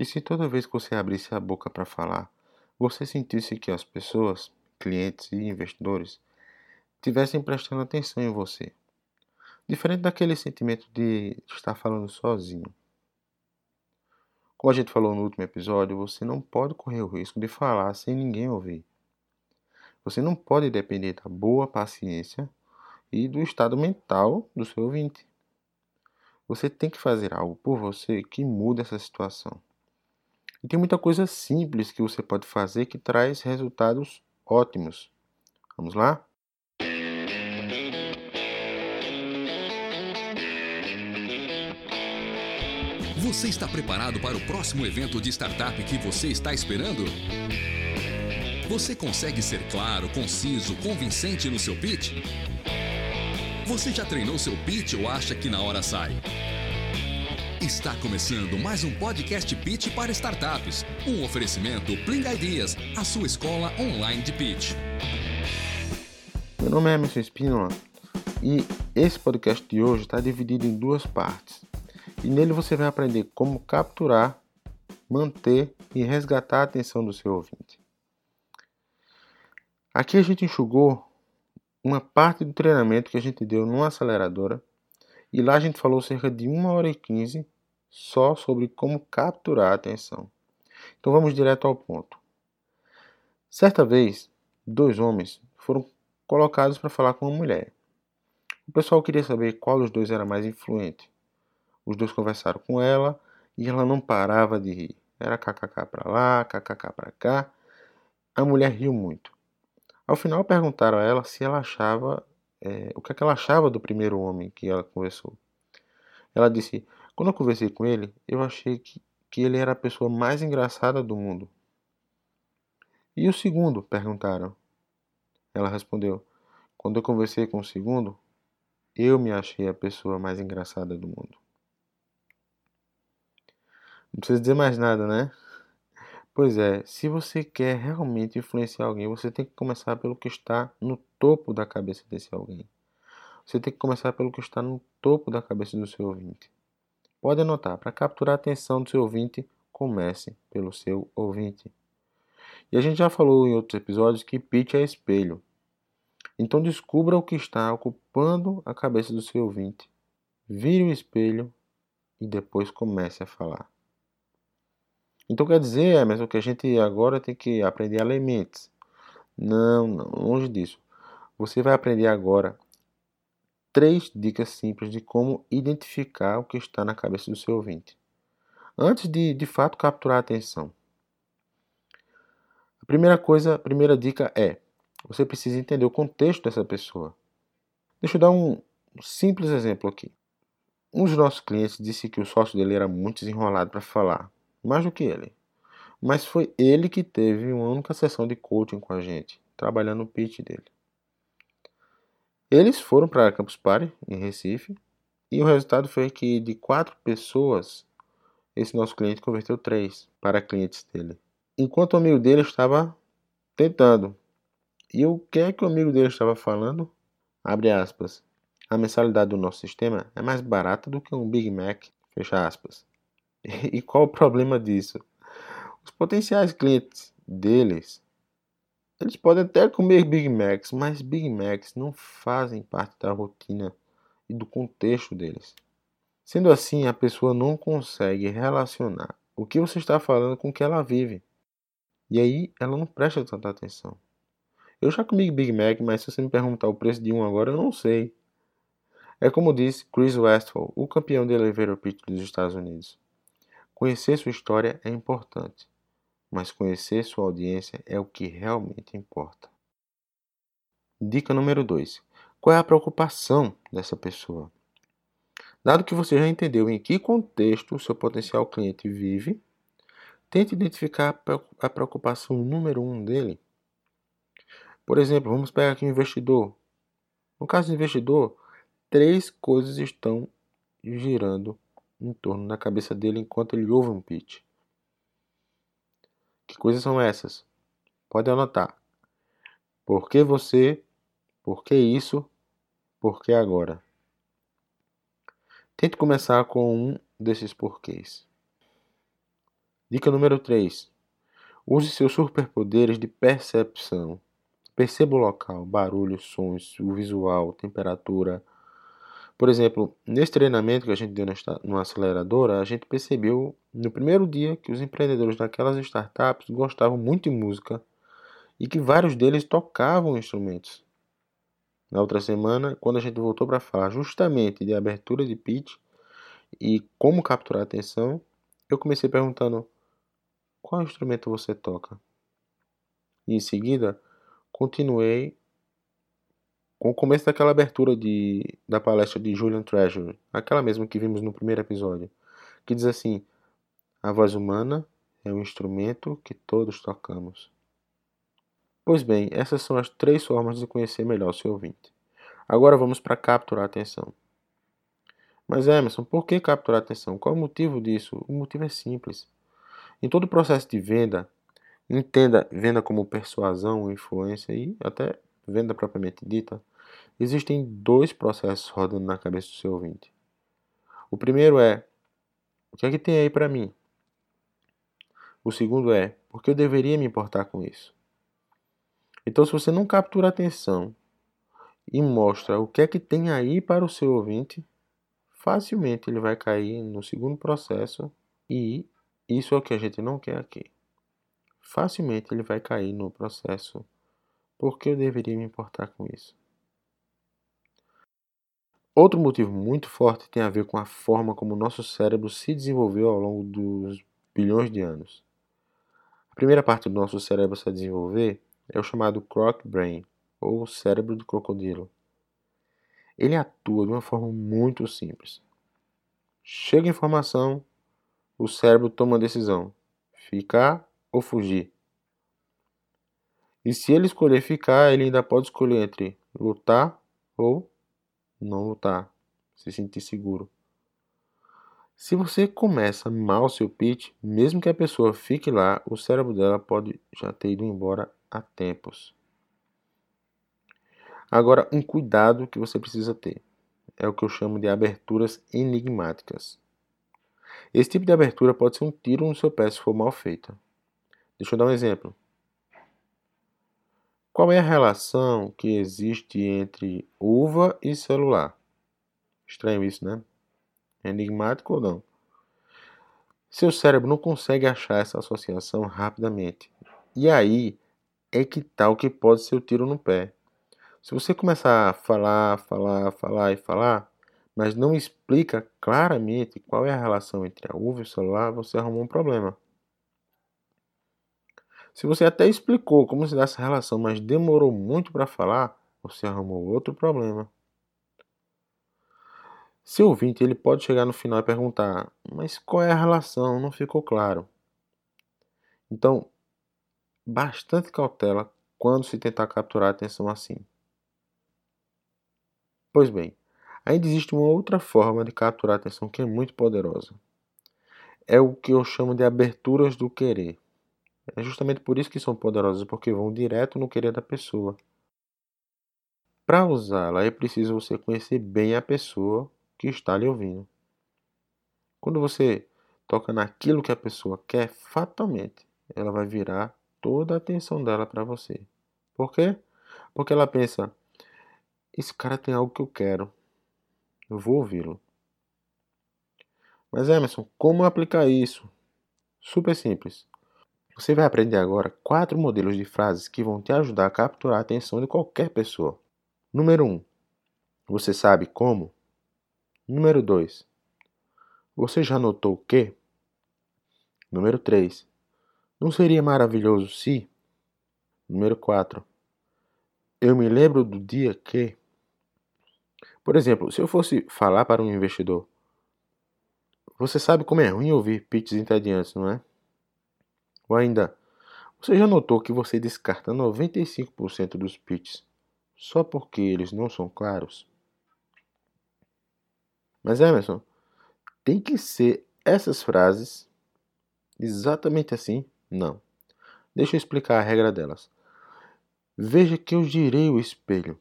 E se toda vez que você abrisse a boca para falar, você sentisse que as pessoas, clientes e investidores, tivessem prestando atenção em você? Diferente daquele sentimento de estar falando sozinho. Como a gente falou no último episódio, você não pode correr o risco de falar sem ninguém ouvir. Você não pode depender da boa paciência e do estado mental do seu ouvinte. Você tem que fazer algo por você que muda essa situação. E tem muita coisa simples que você pode fazer que traz resultados ótimos. Vamos lá? Você está preparado para o próximo evento de startup que você está esperando? Você consegue ser claro, conciso, convincente no seu pitch? Você já treinou seu pitch ou acha que na hora sai? Está começando mais um podcast Pitch para startups. Um oferecimento Pling Ideas, a sua escola online de pitch. Meu nome é Emerson Espínola e esse podcast de hoje está dividido em duas partes. E nele você vai aprender como capturar, manter e resgatar a atenção do seu ouvinte. Aqui a gente enxugou uma parte do treinamento que a gente deu numa aceleradora e lá a gente falou cerca de 1 hora e 15 só sobre como capturar a atenção. Então vamos direto ao ponto. Certa vez, dois homens foram colocados para falar com uma mulher. O pessoal queria saber qual dos dois era mais influente. Os dois conversaram com ela e ela não parava de rir. Era kkk para lá, kkk para cá. A mulher riu muito. Ao final perguntaram a ela se ela achava é, o que, é que ela achava do primeiro homem que ela conversou. Ela disse: Quando eu conversei com ele, eu achei que, que ele era a pessoa mais engraçada do mundo. E o segundo? perguntaram. Ela respondeu: Quando eu conversei com o segundo, eu me achei a pessoa mais engraçada do mundo. Não precisa dizer mais nada, né? Pois é, se você quer realmente influenciar alguém, você tem que começar pelo que está no topo da cabeça desse alguém. Você tem que começar pelo que está no topo da cabeça do seu ouvinte. Pode anotar, para capturar a atenção do seu ouvinte, comece pelo seu ouvinte. E a gente já falou em outros episódios que pitch é espelho. Então descubra o que está ocupando a cabeça do seu ouvinte. Vire o espelho e depois comece a falar. Então quer dizer, Emerson, que a gente agora tem que aprender a ler mentes. Não, não, longe disso. Você vai aprender agora três dicas simples de como identificar o que está na cabeça do seu ouvinte. Antes de, de fato, capturar a atenção. A primeira coisa, a primeira dica é: você precisa entender o contexto dessa pessoa. Deixa eu dar um simples exemplo aqui. Um dos nossos clientes disse que o sócio dele era muito desenrolado para falar mais do que ele. Mas foi ele que teve uma única sessão de coaching com a gente, trabalhando no pitch dele. Eles foram para a Campus Party, em Recife, e o resultado foi que de quatro pessoas, esse nosso cliente converteu três para clientes dele. Enquanto o amigo dele estava tentando. E o que é que o amigo dele estava falando? Abre aspas. A mensalidade do nosso sistema é mais barata do que um Big Mac. Fecha aspas. E qual o problema disso? Os potenciais clientes deles, eles podem até comer Big Macs, mas Big Macs não fazem parte da rotina e do contexto deles. Sendo assim, a pessoa não consegue relacionar o que você está falando com o que ela vive. E aí ela não presta tanta atenção. Eu já comi Big Mac, mas se você me perguntar o preço de um agora, eu não sei. É como disse Chris Westphal, o campeão de elevator pitch dos Estados Unidos. Conhecer sua história é importante, mas conhecer sua audiência é o que realmente importa. Dica número 2. Qual é a preocupação dessa pessoa? Dado que você já entendeu em que contexto o seu potencial cliente vive, tente identificar a preocupação número um dele. Por exemplo, vamos pegar aqui um investidor. No caso do investidor, três coisas estão girando em torno da cabeça dele enquanto ele ouve um pitch. Que coisas são essas? Pode anotar. Por que você? Por que isso? Por que agora? Tente começar com um desses porquês. Dica número 3. Use seus superpoderes de percepção. Perceba o local, barulho, sons, o visual, temperatura. Por exemplo, nesse treinamento que a gente deu numa aceleradora, a gente percebeu no primeiro dia que os empreendedores daquelas startups gostavam muito de música e que vários deles tocavam instrumentos. Na outra semana, quando a gente voltou para falar justamente de abertura de pitch e como capturar a atenção, eu comecei perguntando: qual instrumento você toca? E em seguida, continuei com o começo daquela abertura de, da palestra de Julian Treasure, aquela mesma que vimos no primeiro episódio, que diz assim: A voz humana é um instrumento que todos tocamos. Pois bem, essas são as três formas de conhecer melhor o seu ouvinte. Agora vamos para capturar a atenção. Mas Emerson, por que capturar a atenção? Qual é o motivo disso? O motivo é simples. Em todo o processo de venda, entenda venda como persuasão, influência e até venda propriamente dita, existem dois processos rodando na cabeça do seu ouvinte. O primeiro é: o que é que tem aí para mim? O segundo é: por que eu deveria me importar com isso? Então, se você não captura a atenção e mostra o que é que tem aí para o seu ouvinte, facilmente ele vai cair no segundo processo e isso é o que a gente não quer aqui. Facilmente ele vai cair no processo. Por que eu deveria me importar com isso? Outro motivo muito forte tem a ver com a forma como o nosso cérebro se desenvolveu ao longo dos bilhões de anos. A primeira parte do nosso cérebro se desenvolver é o chamado croc brain, ou cérebro do crocodilo. Ele atua de uma forma muito simples. Chega informação, o cérebro toma uma decisão: ficar ou fugir. E se ele escolher ficar, ele ainda pode escolher entre lutar ou não lutar, se sentir seguro. Se você começa mal seu pitch, mesmo que a pessoa fique lá, o cérebro dela pode já ter ido embora há tempos. Agora, um cuidado que você precisa ter é o que eu chamo de aberturas enigmáticas. Esse tipo de abertura pode ser um tiro no seu pé se for mal feita. Deixa eu dar um exemplo. Qual é a relação que existe entre uva e celular? Estranho isso, né? Enigmático ou não? Seu cérebro não consegue achar essa associação rapidamente. E aí é que tal tá que pode ser o tiro no pé. Se você começar a falar, falar, falar e falar, mas não explica claramente qual é a relação entre a uva e o celular, você arrumou um problema. Se você até explicou como se dá essa relação, mas demorou muito para falar, você arrumou outro problema. Seu ouvinte ele pode chegar no final e perguntar: mas qual é a relação? Não ficou claro. Então, bastante cautela quando se tentar capturar a atenção assim. Pois bem, ainda existe uma outra forma de capturar a atenção que é muito poderosa. É o que eu chamo de aberturas do querer. É justamente por isso que são poderosas, porque vão direto no querer da pessoa. Para usá-la, é preciso você conhecer bem a pessoa que está lhe ouvindo. Quando você toca naquilo que a pessoa quer, fatalmente ela vai virar toda a atenção dela para você. Por quê? Porque ela pensa: esse cara tem algo que eu quero. Eu vou ouvi-lo. Mas Emerson, como aplicar isso? Super simples. Você vai aprender agora quatro modelos de frases que vão te ajudar a capturar a atenção de qualquer pessoa. Número 1. Um, você sabe como? Número 2. Você já notou o que? Número 3. Não seria maravilhoso se? Número 4. Eu me lembro do dia que. Por exemplo, se eu fosse falar para um investidor, você sabe como é ruim ouvir pitches entediantes, não é? Ou ainda, você já notou que você descarta 95% dos pitches só porque eles não são claros? Mas Emerson, tem que ser essas frases exatamente assim? Não. Deixa eu explicar a regra delas. Veja que eu girei o espelho.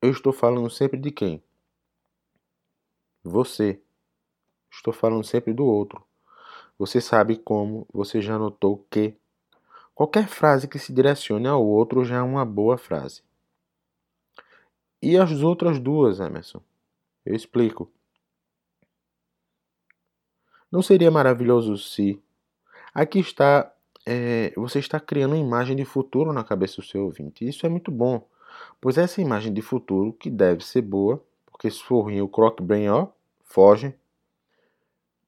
Eu estou falando sempre de quem? Você. Estou falando sempre do outro. Você sabe como, você já notou que qualquer frase que se direcione ao outro já é uma boa frase. E as outras duas, Emerson? Eu explico. Não seria maravilhoso se aqui está é, você está criando uma imagem de futuro na cabeça do seu ouvinte. Isso é muito bom, pois essa imagem de futuro, que deve ser boa, porque se for ruim o croc brain ó, foge,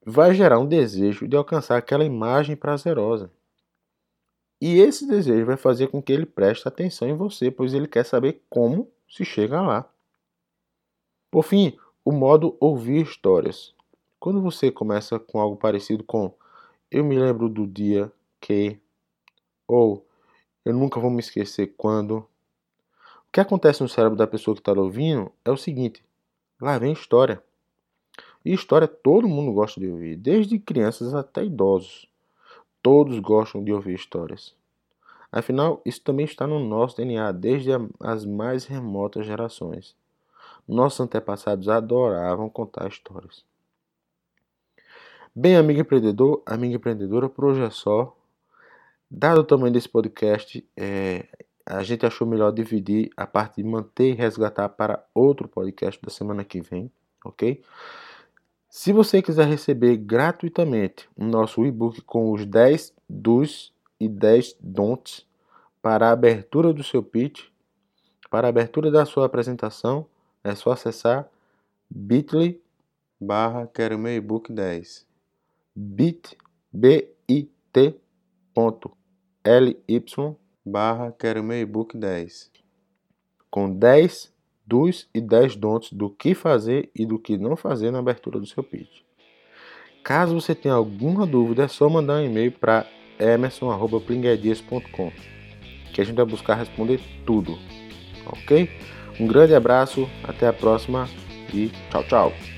vai gerar um desejo de alcançar aquela imagem prazerosa. E esse desejo vai fazer com que ele preste atenção em você, pois ele quer saber como se chega lá. Por fim, o modo ouvir histórias. Quando você começa com algo parecido com eu me lembro do dia que ou eu nunca vou me esquecer quando. O que acontece no cérebro da pessoa que está ouvindo é o seguinte: lá vem história. E história todo mundo gosta de ouvir, desde crianças até idosos. Todos gostam de ouvir histórias. Afinal, isso também está no nosso DNA desde as mais remotas gerações. Nossos antepassados adoravam contar histórias. Bem, amigo empreendedor, amiga empreendedora, por hoje é só. Dado o tamanho desse podcast, é, a gente achou melhor dividir a parte de manter e resgatar para outro podcast da semana que vem, ok? Se você quiser receber gratuitamente o nosso e-book com os 10 dos e 10 don'ts para a abertura do seu pitch, para a abertura da sua apresentação, é só acessar bit.ly barra quero meu e-book 10 bit, bit.ly barra quero meu e-book 10 com 10 dos e 10 don'ts do que fazer e do que não fazer na abertura do seu pitch. Caso você tenha alguma dúvida, é só mandar um e-mail para emerson.plinguedias.com que a gente vai buscar responder tudo, ok? Um grande abraço, até a próxima e tchau, tchau!